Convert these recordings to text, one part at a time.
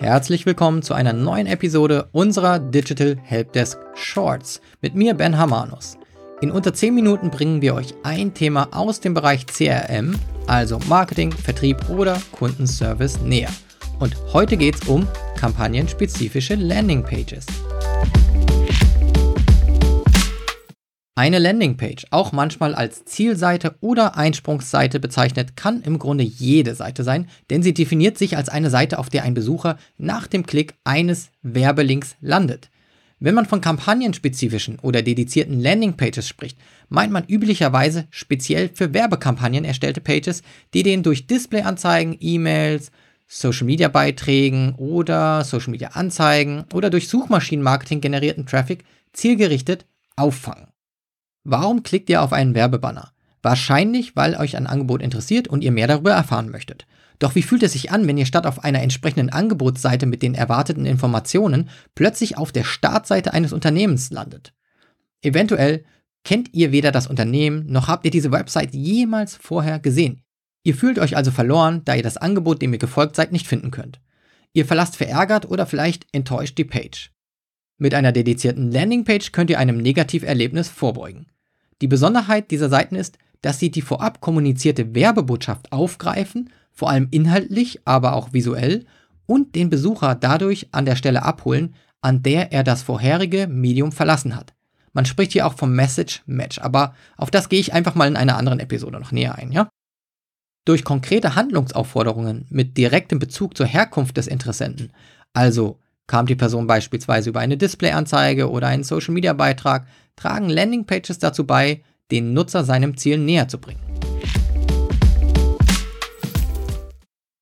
Herzlich willkommen zu einer neuen Episode unserer Digital Helpdesk Shorts mit mir Ben Hamanus. In unter 10 Minuten bringen wir euch ein Thema aus dem Bereich CRM, also Marketing, Vertrieb oder Kundenservice näher. Und heute geht es um kampagnenspezifische Landingpages. Eine Landingpage, auch manchmal als Zielseite oder Einsprungsseite bezeichnet, kann im Grunde jede Seite sein, denn sie definiert sich als eine Seite, auf der ein Besucher nach dem Klick eines Werbelinks landet. Wenn man von kampagnenspezifischen oder dedizierten Landingpages spricht, meint man üblicherweise speziell für Werbekampagnen erstellte Pages, die den durch Displayanzeigen, E-Mails, Social-Media-Beiträgen oder Social-Media-Anzeigen oder durch Suchmaschinenmarketing generierten Traffic zielgerichtet auffangen. Warum klickt ihr auf einen Werbebanner? Wahrscheinlich, weil euch ein Angebot interessiert und ihr mehr darüber erfahren möchtet. Doch wie fühlt es sich an, wenn ihr statt auf einer entsprechenden Angebotsseite mit den erwarteten Informationen plötzlich auf der Startseite eines Unternehmens landet? Eventuell kennt ihr weder das Unternehmen noch habt ihr diese Website jemals vorher gesehen. Ihr fühlt euch also verloren, da ihr das Angebot, dem ihr gefolgt seid, nicht finden könnt. Ihr verlasst verärgert oder vielleicht enttäuscht die Page. Mit einer dedizierten Landingpage könnt ihr einem Negativerlebnis vorbeugen. Die Besonderheit dieser Seiten ist, dass sie die vorab kommunizierte Werbebotschaft aufgreifen, vor allem inhaltlich, aber auch visuell, und den Besucher dadurch an der Stelle abholen, an der er das vorherige Medium verlassen hat. Man spricht hier auch vom Message Match, aber auf das gehe ich einfach mal in einer anderen Episode noch näher ein, ja? Durch konkrete Handlungsaufforderungen mit direktem Bezug zur Herkunft des Interessenten, also Kam die Person beispielsweise über eine Displayanzeige oder einen Social-Media-Beitrag, tragen Landingpages dazu bei, den Nutzer seinem Ziel näher zu bringen.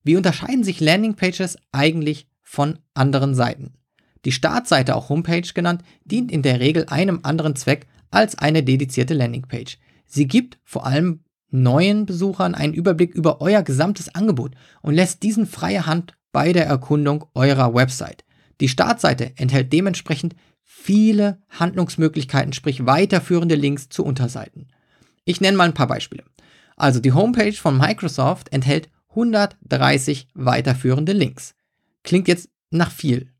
Wie unterscheiden sich Landingpages eigentlich von anderen Seiten? Die Startseite, auch Homepage genannt, dient in der Regel einem anderen Zweck als eine dedizierte Landingpage. Sie gibt vor allem neuen Besuchern einen Überblick über euer gesamtes Angebot und lässt diesen freie Hand bei der Erkundung eurer Website. Die Startseite enthält dementsprechend viele Handlungsmöglichkeiten, sprich weiterführende Links zu Unterseiten. Ich nenne mal ein paar Beispiele. Also die Homepage von Microsoft enthält 130 weiterführende Links. Klingt jetzt nach viel.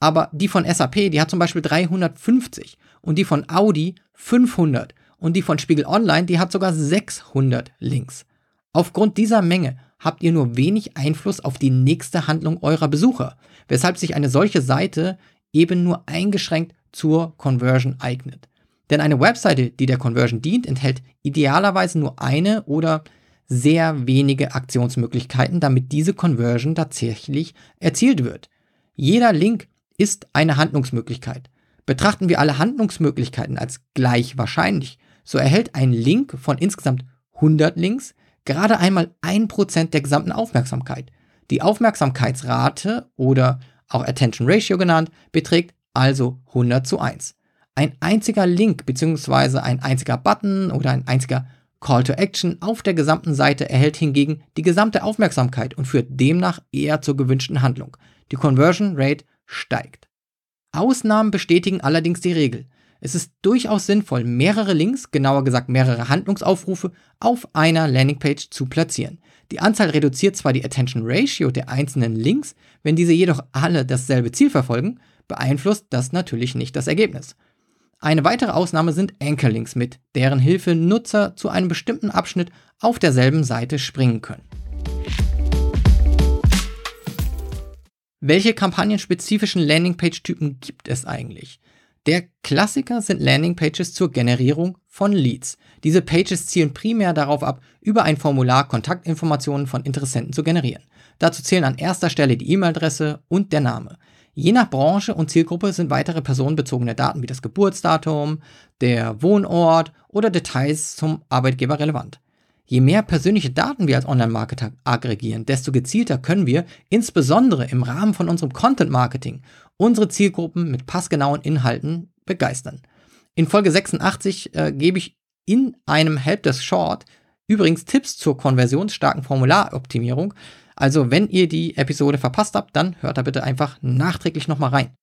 Aber die von SAP, die hat zum Beispiel 350 und die von Audi 500 und die von Spiegel Online, die hat sogar 600 Links. Aufgrund dieser Menge habt ihr nur wenig Einfluss auf die nächste Handlung eurer Besucher, weshalb sich eine solche Seite eben nur eingeschränkt zur Conversion eignet. Denn eine Webseite, die der Conversion dient, enthält idealerweise nur eine oder sehr wenige Aktionsmöglichkeiten, damit diese Conversion tatsächlich erzielt wird. Jeder Link ist eine Handlungsmöglichkeit. Betrachten wir alle Handlungsmöglichkeiten als gleich wahrscheinlich, so erhält ein Link von insgesamt 100 Links gerade einmal 1% der gesamten Aufmerksamkeit. Die Aufmerksamkeitsrate oder auch Attention Ratio genannt, beträgt also 100 zu 1. Ein einziger Link bzw. ein einziger Button oder ein einziger Call to Action auf der gesamten Seite erhält hingegen die gesamte Aufmerksamkeit und führt demnach eher zur gewünschten Handlung. Die Conversion Rate steigt. Ausnahmen bestätigen allerdings die Regel. Es ist durchaus sinnvoll, mehrere Links, genauer gesagt mehrere Handlungsaufrufe, auf einer Landingpage zu platzieren. Die Anzahl reduziert zwar die Attention Ratio der einzelnen Links, wenn diese jedoch alle dasselbe Ziel verfolgen, beeinflusst das natürlich nicht das Ergebnis. Eine weitere Ausnahme sind Anchor-Links, mit deren Hilfe Nutzer zu einem bestimmten Abschnitt auf derselben Seite springen können. Welche kampagnenspezifischen Landingpage-Typen gibt es eigentlich? Der Klassiker sind Landingpages zur Generierung von Leads. Diese Pages zielen primär darauf ab, über ein Formular Kontaktinformationen von Interessenten zu generieren. Dazu zählen an erster Stelle die E-Mail-Adresse und der Name. Je nach Branche und Zielgruppe sind weitere personenbezogene Daten wie das Geburtsdatum, der Wohnort oder Details zum Arbeitgeber relevant. Je mehr persönliche Daten wir als Online-Marketer aggregieren, desto gezielter können wir, insbesondere im Rahmen von unserem Content-Marketing unsere Zielgruppen mit passgenauen Inhalten begeistern. In Folge 86 äh, gebe ich in einem Helpdesk Short übrigens Tipps zur konversionsstarken Formularoptimierung. Also wenn ihr die Episode verpasst habt, dann hört da bitte einfach nachträglich nochmal rein.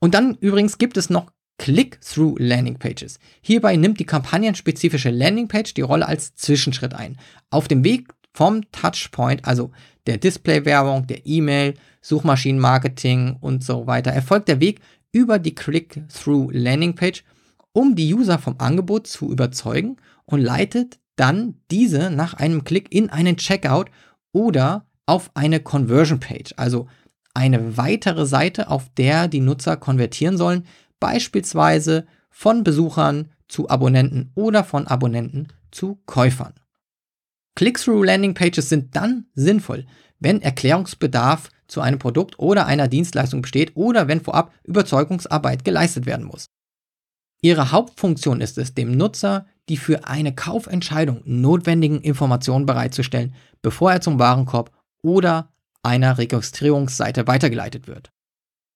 Und dann übrigens gibt es noch Click-Through Landing Pages. Hierbei nimmt die kampagnenspezifische Landingpage die Rolle als Zwischenschritt ein. Auf dem Weg vom Touchpoint, also der Display-Werbung, der E-Mail, Suchmaschinenmarketing und so weiter erfolgt der Weg über die Click-Through-Landing-Page, um die User vom Angebot zu überzeugen und leitet dann diese nach einem Klick in einen Checkout oder auf eine Conversion Page, also eine weitere Seite, auf der die Nutzer konvertieren sollen, beispielsweise von Besuchern zu Abonnenten oder von Abonnenten zu Käufern. Click-through Landing Pages sind dann sinnvoll, wenn Erklärungsbedarf zu einem Produkt oder einer Dienstleistung besteht oder wenn vorab Überzeugungsarbeit geleistet werden muss. Ihre Hauptfunktion ist es, dem Nutzer die für eine Kaufentscheidung notwendigen Informationen bereitzustellen, bevor er zum Warenkorb oder einer Registrierungsseite weitergeleitet wird.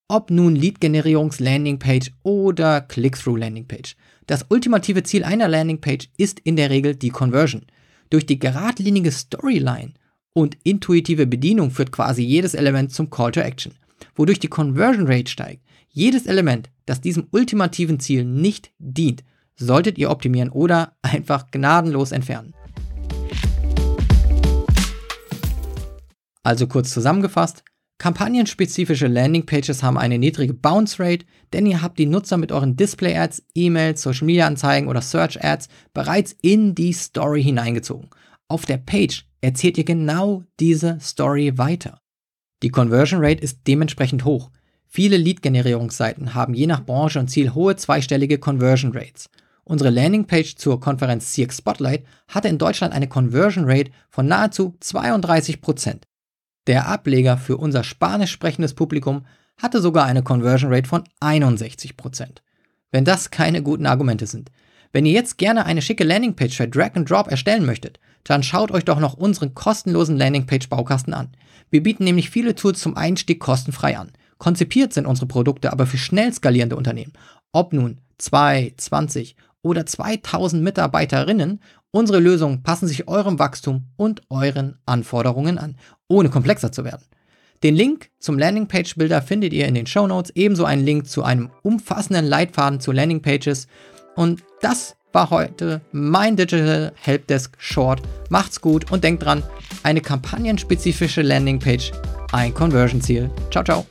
Ob nun Lead-Generierungs-Landingpage oder Click-Through-Landingpage. Das ultimative Ziel einer Landingpage ist in der Regel die Conversion. Durch die geradlinige Storyline und intuitive Bedienung führt quasi jedes Element zum Call to Action, wodurch die Conversion Rate steigt. Jedes Element, das diesem ultimativen Ziel nicht dient, solltet ihr optimieren oder einfach gnadenlos entfernen. Also kurz zusammengefasst, kampagnenspezifische Landingpages haben eine niedrige Bounce Rate, denn ihr habt die Nutzer mit euren Display Ads, E-Mails, Social Media Anzeigen oder Search Ads bereits in die Story hineingezogen. Auf der Page erzählt ihr genau diese Story weiter. Die Conversion Rate ist dementsprechend hoch. Viele Lead-Generierungsseiten haben je nach Branche und Ziel hohe zweistellige Conversion Rates. Unsere Landingpage zur Konferenz CX Spotlight hatte in Deutschland eine Conversion Rate von nahezu 32%. Der Ableger für unser spanisch sprechendes Publikum hatte sogar eine Conversion Rate von 61%. Wenn das keine guten Argumente sind. Wenn ihr jetzt gerne eine schicke Landingpage für Drag and Drop erstellen möchtet, dann schaut euch doch noch unseren kostenlosen Landingpage Baukasten an. Wir bieten nämlich viele Tools zum Einstieg kostenfrei an. Konzipiert sind unsere Produkte aber für schnell skalierende Unternehmen. Ob nun 2, 20 oder 2000 Mitarbeiterinnen, unsere Lösungen passen sich eurem Wachstum und euren Anforderungen an, ohne komplexer zu werden. Den Link zum Landingpage-Builder findet ihr in den Show Notes, ebenso einen Link zu einem umfassenden Leitfaden zu Landingpages. Und das war heute mein Digital Helpdesk Short. Macht's gut und denkt dran, eine kampagnenspezifische Landingpage, ein Conversion-Ziel. Ciao, ciao.